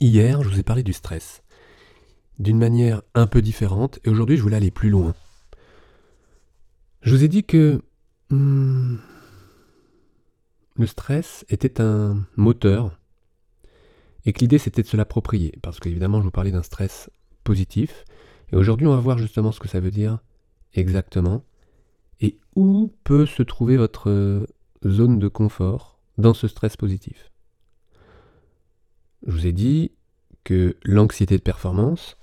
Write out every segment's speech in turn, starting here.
Hier, je vous ai parlé du stress, d'une manière un peu différente, et aujourd'hui, je voulais aller plus loin. Je vous ai dit que hmm, le stress était un moteur, et que l'idée c'était de se l'approprier, parce qu'évidemment, je vous parlais d'un stress positif, et aujourd'hui, on va voir justement ce que ça veut dire exactement, et où peut se trouver votre zone de confort dans ce stress positif. Je vous ai dit que l'anxiété de performance,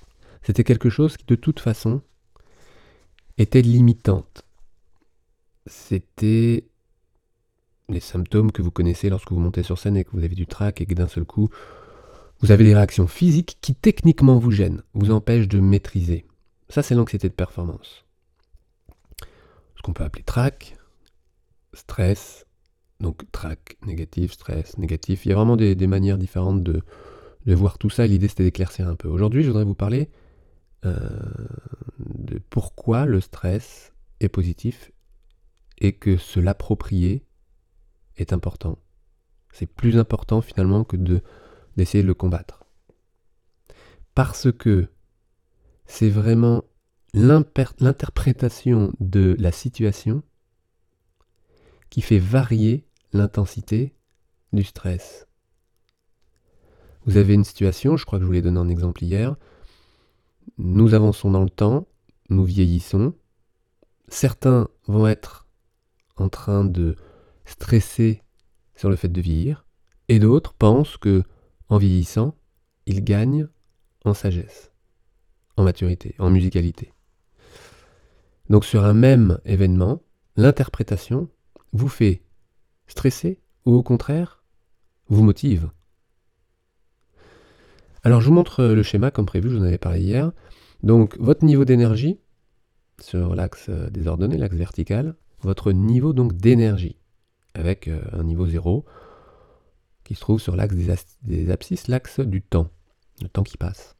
c'était quelque chose qui de toute façon était limitante. C'était les symptômes que vous connaissez lorsque vous montez sur scène et que vous avez du trac et que d'un seul coup, vous avez des réactions physiques qui techniquement vous gênent, vous empêchent de maîtriser. Ça, c'est l'anxiété de performance. Ce qu'on peut appeler trac, stress, donc trac négatif, stress négatif. Il y a vraiment des, manières différentes de, voir tout ça. L'idée c'était d'éclaircir un peu. Aujourd'hui, je voudrais vous parler euh, de pourquoi le stress est positif et que se l'approprier est important. C'est plus important finalement que de d'essayer de le combattre. Parce que c'est vraiment l'interprétation de la situation qui fait varier l'intensité du stress. Vous avez une situation, je crois que je vous l'ai donné un exemple hier, nous avançons dans le temps, nous vieillissons, certains vont être en train de stresser sur le fait de vieillir, et d'autres pensent que en vieillissant, ils gagnent en sagesse, en maturité, en musicalité. Donc sur un même événement, l'interprétation vous fait stresser ou au contraire vous motive Alors je vous montre le schéma comme prévu, je vous en avais parlé hier. Donc votre niveau d'énergie sur l'axe désordonné, l'axe vertical, votre niveau donc d'énergie avec euh, un niveau 0 qui se trouve sur l'axe des, abscisses, l'axe du temps, le temps qui passe.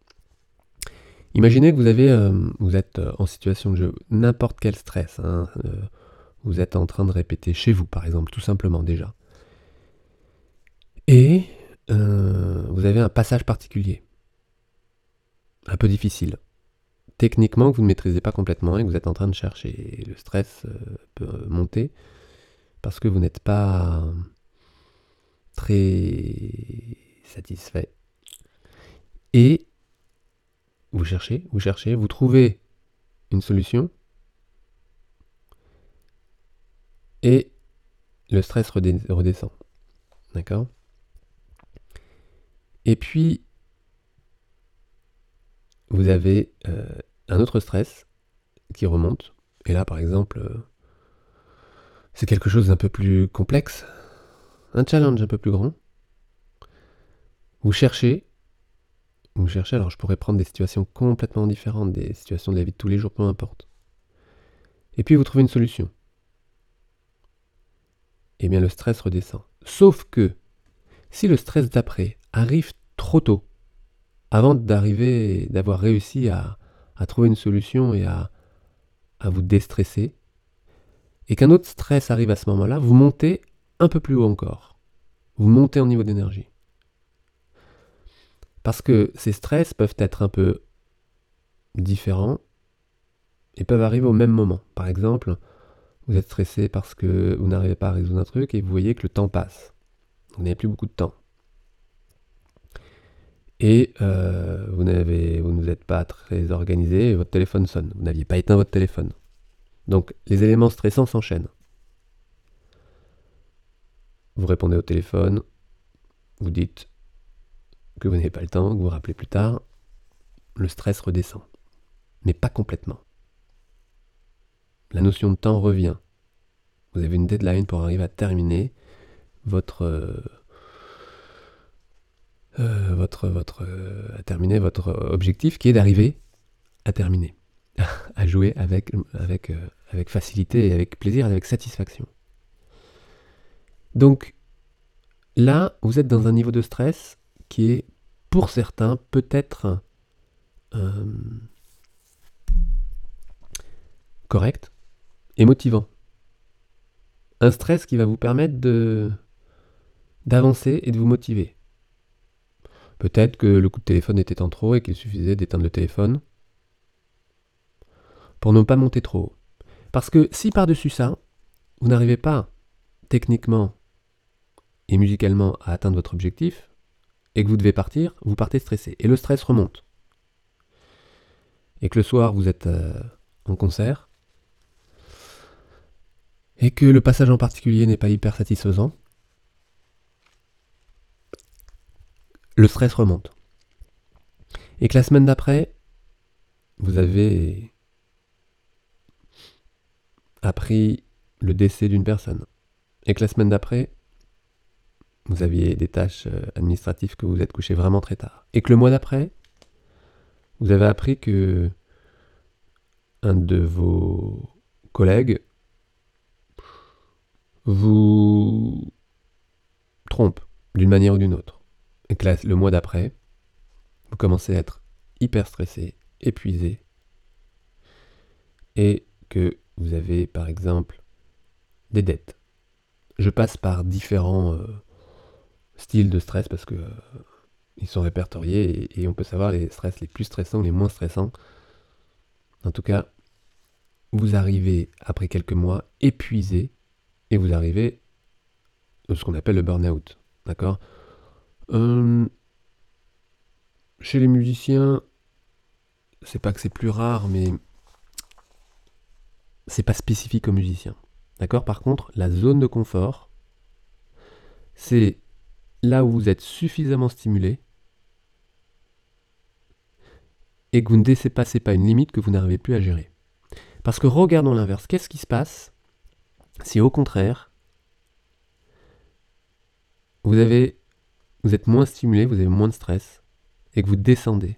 Imaginez que vous avez, euh, vous êtes euh, en situation de jeu, n'importe quel stress. Hein, vous êtes en train de répéter chez vous, par exemple, tout simplement déjà. Et euh, vous avez un passage particulier, un peu difficile. Techniquement, que vous ne maîtrisez pas complètement et que vous êtes en train de chercher. le stress euh, peut monter parce que vous n'êtes pas très satisfait. Et vous cherchez, vous cherchez, vous trouvez une solution et le stress redescend. D'accord? Et puis, vous avez euh, un autre stress qui remonte. Et là, par exemple, euh, c'est quelque chose d'un peu plus complexe, un challenge un peu plus grand. Vous cherchez, vous cherchez, alors je pourrais prendre des situations complètement différentes, des situations de la vie de tous les jours, peu importe. Et puis vous trouvez une solution eh bien le stress redescend. Sauf que si le stress d'après arrive trop tôt, avant d'arriver, d'avoir réussi à, trouver une solution et à, à vous déstresser, et qu'un autre stress arrive à ce moment-là, vous montez un peu plus haut encore. Vous montez en niveau d'énergie. Parce que ces stress peuvent être un peu différents et peuvent arriver au même moment. Par exemple, vous êtes stressé parce que vous n'arrivez pas à résoudre un truc et vous voyez que le temps passe. Vous n'avez plus beaucoup de temps. Et euh, vous, vous pas très organisé votre téléphone sonne. Vous n'aviez pas éteint votre téléphone. Donc les éléments stressants s'enchaînent. Vous répondez au téléphone, vous dites que vous n'avez pas le temps, que vous vous rappelez plus tard. Le stress redescend. Mais pas complètement la notion de temps revient. Vous avez une deadline pour arriver à terminer votre euh, euh, votre euh, terminer votre objectif qui est d'arriver à terminer, à jouer avec facilité et avec plaisir et avec satisfaction. Donc là, vous êtes dans un niveau de stress qui est pour certains peut-être correct, motivant. Un stress qui va vous permettre de d'avancer et de vous motiver. Peut-être que le coup de téléphone était en trop et qu'il suffisait d'éteindre le téléphone pour ne pas monter trop. Parce que si par-dessus ça, vous n'arrivez pas techniquement et musicalement à atteindre votre objectif, et que vous devez partir, vous partez stressé. Et le stress remonte. Et que le soir, vous êtes euh, en concert, et que le passage en particulier n'est pas hyper satisfaisant, le stress remonte. Et que la semaine d'après, vous avez appris le décès d'une personne. Et que la semaine d'après, vous aviez des tâches euh, administratives que vous êtes couché vraiment très tard. Et que le mois d'après, vous avez appris que un de vos collègues vous trompe d'une manière ou d'une autre. Et que le mois d'après, vous commencez à être hyper stressé, épuisé, et que vous avez par exemple des dettes. Je passe par différents euh, styles de stress parce que euh, ils sont répertoriés et, on peut savoir les stress les plus stressants, les moins stressants. En tout cas, vous arrivez après quelques mois épuisé et vous arrivez à ce qu'on appelle le burn-out. D'accord? Euh, Chez les musiciens, c'est pas que c'est plus rare, mais c'est pas spécifique aux musiciens. D'accord? Par contre, la zone de confort, c'est là où vous êtes suffisamment stimulé et que vous ne dépassez pas une limite que vous n'arrivez plus à gérer. Parce que regardons l'inverse. Qu'est-ce qui se passe si au contraire, vous, êtes moins stimulé, vous avez moins de stress et que vous descendez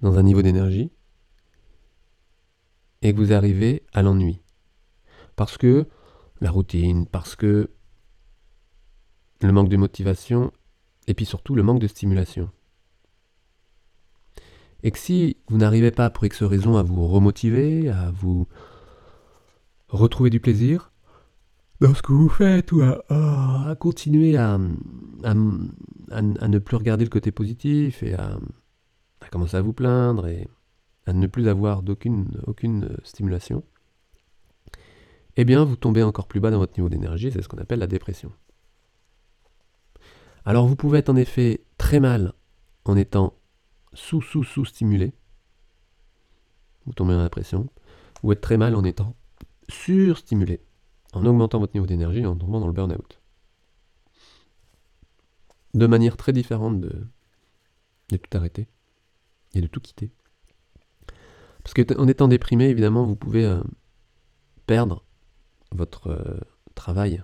dans un niveau d'énergie et que vous arrivez à l'ennui. Parce que la routine, parce que le manque de motivation, et puis surtout le manque de stimulation. Et que si vous n'arrivez pas pour X raison à vous remotiver, à vous retrouver du plaisir dans ce que vous faites, ou à, continuer à, ne plus regarder le côté positif, et à, commencer à vous plaindre, et à ne plus avoir d'aucune aucune stimulation, eh bien vous tombez encore plus bas dans votre niveau d'énergie, c'est ce qu'on appelle la dépression. Alors vous pouvez être en effet très mal en étant sous-sous-sous-stimulé, vous tombez dans la pression, ou être très mal en étant surstimulé, en augmentant votre niveau d'énergie et en tombant dans le burn-out. De manière très différente de, tout arrêter et de tout quitter. Parce qu'en étant déprimé, évidemment, vous pouvez euh, perdre votre euh, travail.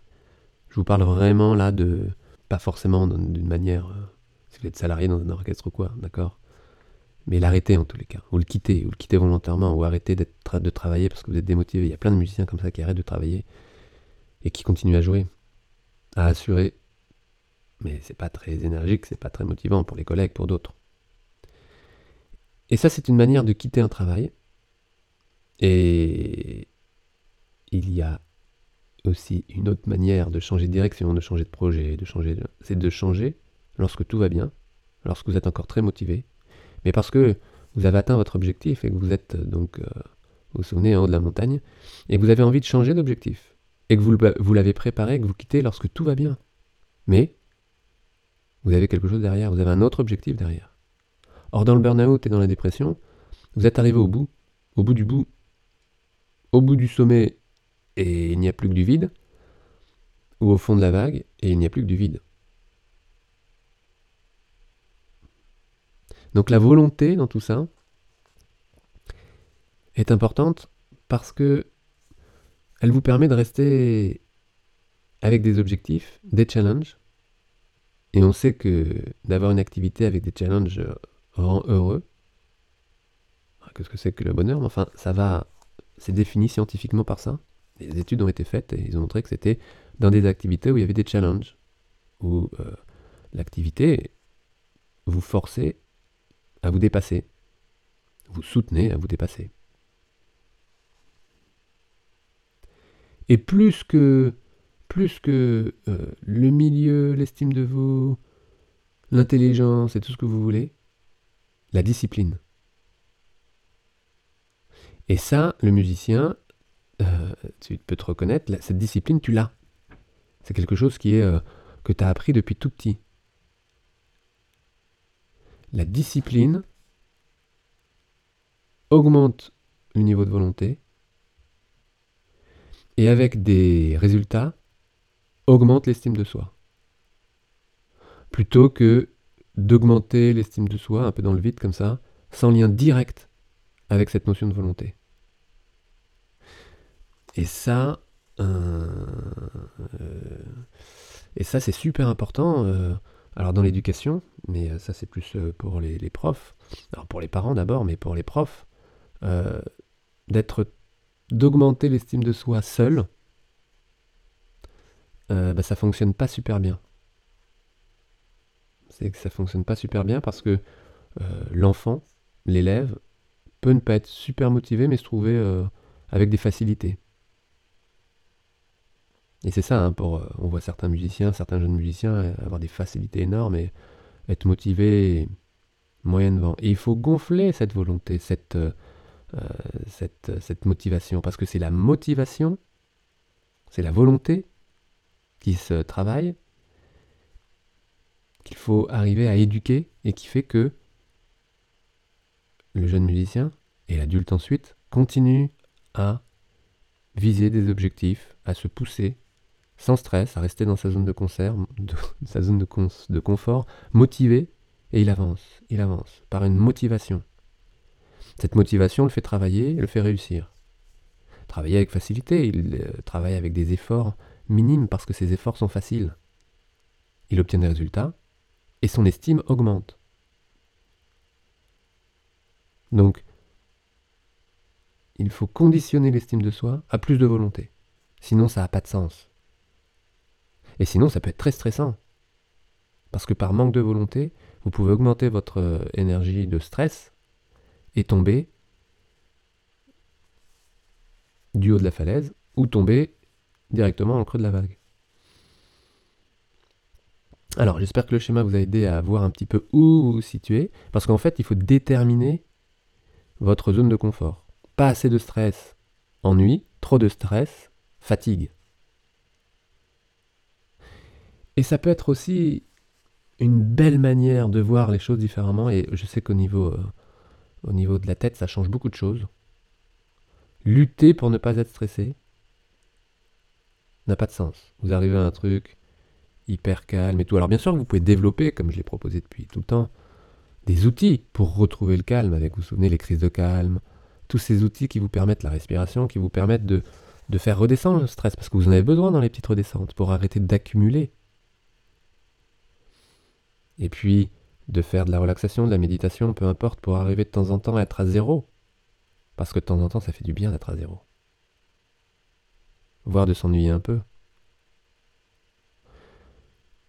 Je vous parle vraiment là de pas forcément d'une manière, euh, si vous êtes salarié dans un orchestre ou quoi, d'accord? Mais l'arrêter en tous les cas, ou le quitter, ou le quitter volontairement, ou arrêter de travailler parce que vous êtes démotivé. Il y a plein de musiciens comme ça qui arrêtent de travailler et qui continuent à jouer, à assurer. Mais c'est pas très énergique, c'est pas très motivant pour les collègues, pour d'autres. Et ça, c'est une manière de quitter un travail. Et il y a aussi une autre manière de changer de direction, de changer de projet, de changer, c'est de changer lorsque tout va bien, lorsque vous êtes encore très motivé, mais parce que vous avez atteint votre objectif et que vous êtes donc, euh, vous vous souvenez, en haut de la montagne, et que vous avez envie de changer d'objectif, et que vous, vous l'avez préparé, que vous quittez lorsque tout va bien. Mais vous avez quelque chose derrière, vous avez un autre objectif derrière. Or, dans le burn-out et dans la dépression, vous êtes arrivé au bout, au bout du bout, au bout du sommet et il n'y a plus que du vide, ou au fond de la vague et il n'y a plus que du vide. Donc la volonté dans tout ça est importante parce que elle vous permet de rester avec des objectifs, des challenges. Et on sait que d'avoir une activité avec des challenges rend heureux. Qu'est-ce que c'est que le bonheur? Mais enfin, ça va, c'est défini scientifiquement par ça des études ont été faites et ils ont montré que c'était dans des activités où il y avait des challenges, où euh, l'activité vous forçait à vous dépasser, vous soutenez à vous dépasser. Et plus que, plus que euh, le milieu, l'estime de vous, l'intelligence et tout ce que vous voulez, la discipline. Et ça, le musicien, euh, tu peux te reconnaître, cette discipline, tu l'as. C'est quelque chose qui est, euh, que tu as appris depuis tout petit. La discipline augmente le niveau de volonté et avec des résultats augmente l'estime de soi. Plutôt que d'augmenter l'estime de soi un peu dans le vide comme ça, sans lien direct avec cette notion de volonté. Et ça, euh, et ça c'est super important. Euh, alors dans l'éducation, mais euh, ça c'est plus pour les, profs. Alors pour les parents d'abord, mais pour les profs, d'être, d'augmenter l'estime de soi seul, bah, ça fonctionne pas super bien. C'est que ça fonctionne pas super bien parce que l'enfant, l'élève, peut ne pas être super motivé, mais se trouver avec des facilités. Et c'est ça, hein, euh, on voit certains musiciens, certains jeunes musiciens euh, avoir des facilités énormes et être motivés moyennement. Et il faut gonfler cette volonté, cette, euh, cette motivation, parce que c'est la motivation, c'est la volonté qui se travaille, qu'il faut arriver à éduquer et qui fait que le jeune musicien et l'adulte ensuite continue à viser des objectifs, à se pousser sans stress, à rester dans sa zone de concert, sa zone de, confort, motivé, et il avance, il avance, par une motivation. Cette motivation le fait travailler, le fait réussir. Travailler avec facilité, il euh, travaille avec des efforts minimes parce que ses efforts sont faciles. Il obtient des résultats et son estime augmente. Donc, il faut conditionner l'estime de soi à plus de volonté. Sinon, ça n'a pas de sens. Et sinon, ça peut être très stressant. Parce que par manque de volonté, vous pouvez augmenter votre euh, énergie de stress et tomber du haut de la falaise ou tomber directement dans le creux de la vague. Alors, j'espère que le schéma vous a aidé à voir un petit peu où vous vous situez, parce qu'en fait, il faut déterminer votre zone de confort. Pas assez de stress, ennui, trop de stress, fatigue. Et ça peut être aussi une belle manière de voir les choses différemment. Et je sais qu'au niveau, euh, au niveau de la tête, ça change beaucoup de choses. Lutter pour ne pas être stressé n'a pas de sens. Vous arrivez à un truc hyper calme et tout. Alors bien sûr, vous pouvez développer, comme je l'ai proposé depuis tout le temps, des outils pour retrouver le calme. Avec, vous vous souvenez, les crises de calme, tous ces outils qui vous permettent la respiration, qui vous permettent de, de faire redescendre le stress, parce que vous en avez besoin dans les petites redescentes pour arrêter d'accumuler et puis de faire de la relaxation, de la méditation, peu importe, pour arriver de temps en temps à être à zéro. Parce que de temps en temps, ça fait du bien d'être à zéro. Voire de s'ennuyer un peu.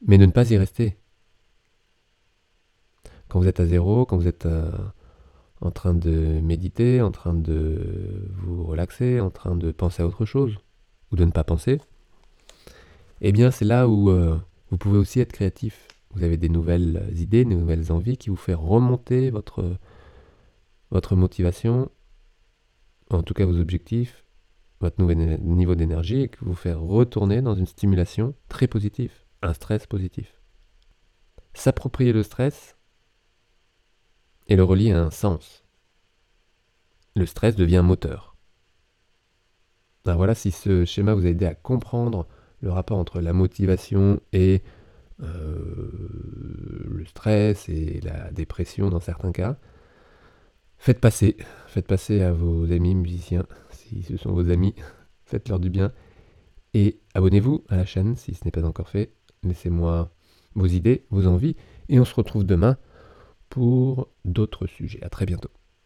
Mais de ne pas y rester. Quand vous êtes à zéro, quand vous êtes euh, en train de méditer, en train de vous relaxer, en train de penser à autre chose, ou de ne pas penser, eh bien c'est là où euh, vous pouvez aussi être créatif vous avez des nouvelles idées, des nouvelles envies qui vous font remonter votre, votre motivation, en tout cas vos objectifs, votre nouvel niveau d'énergie et qui vous fait retourner dans une stimulation très positive, un stress positif. S'approprier le stress et le relier à un sens. Le stress devient moteur. Voilà si ce schéma vous a aidé à comprendre le rapport entre la motivation et le stress et la dépression dans certains cas. Faites passer, faites passer à vos amis musiciens, si ce sont vos amis, faites-leur du bien. Et abonnez-vous à la chaîne si ce n'est pas encore fait. Laissez-moi vos idées, vos envies, et on se retrouve demain pour d'autres sujets. A très bientôt.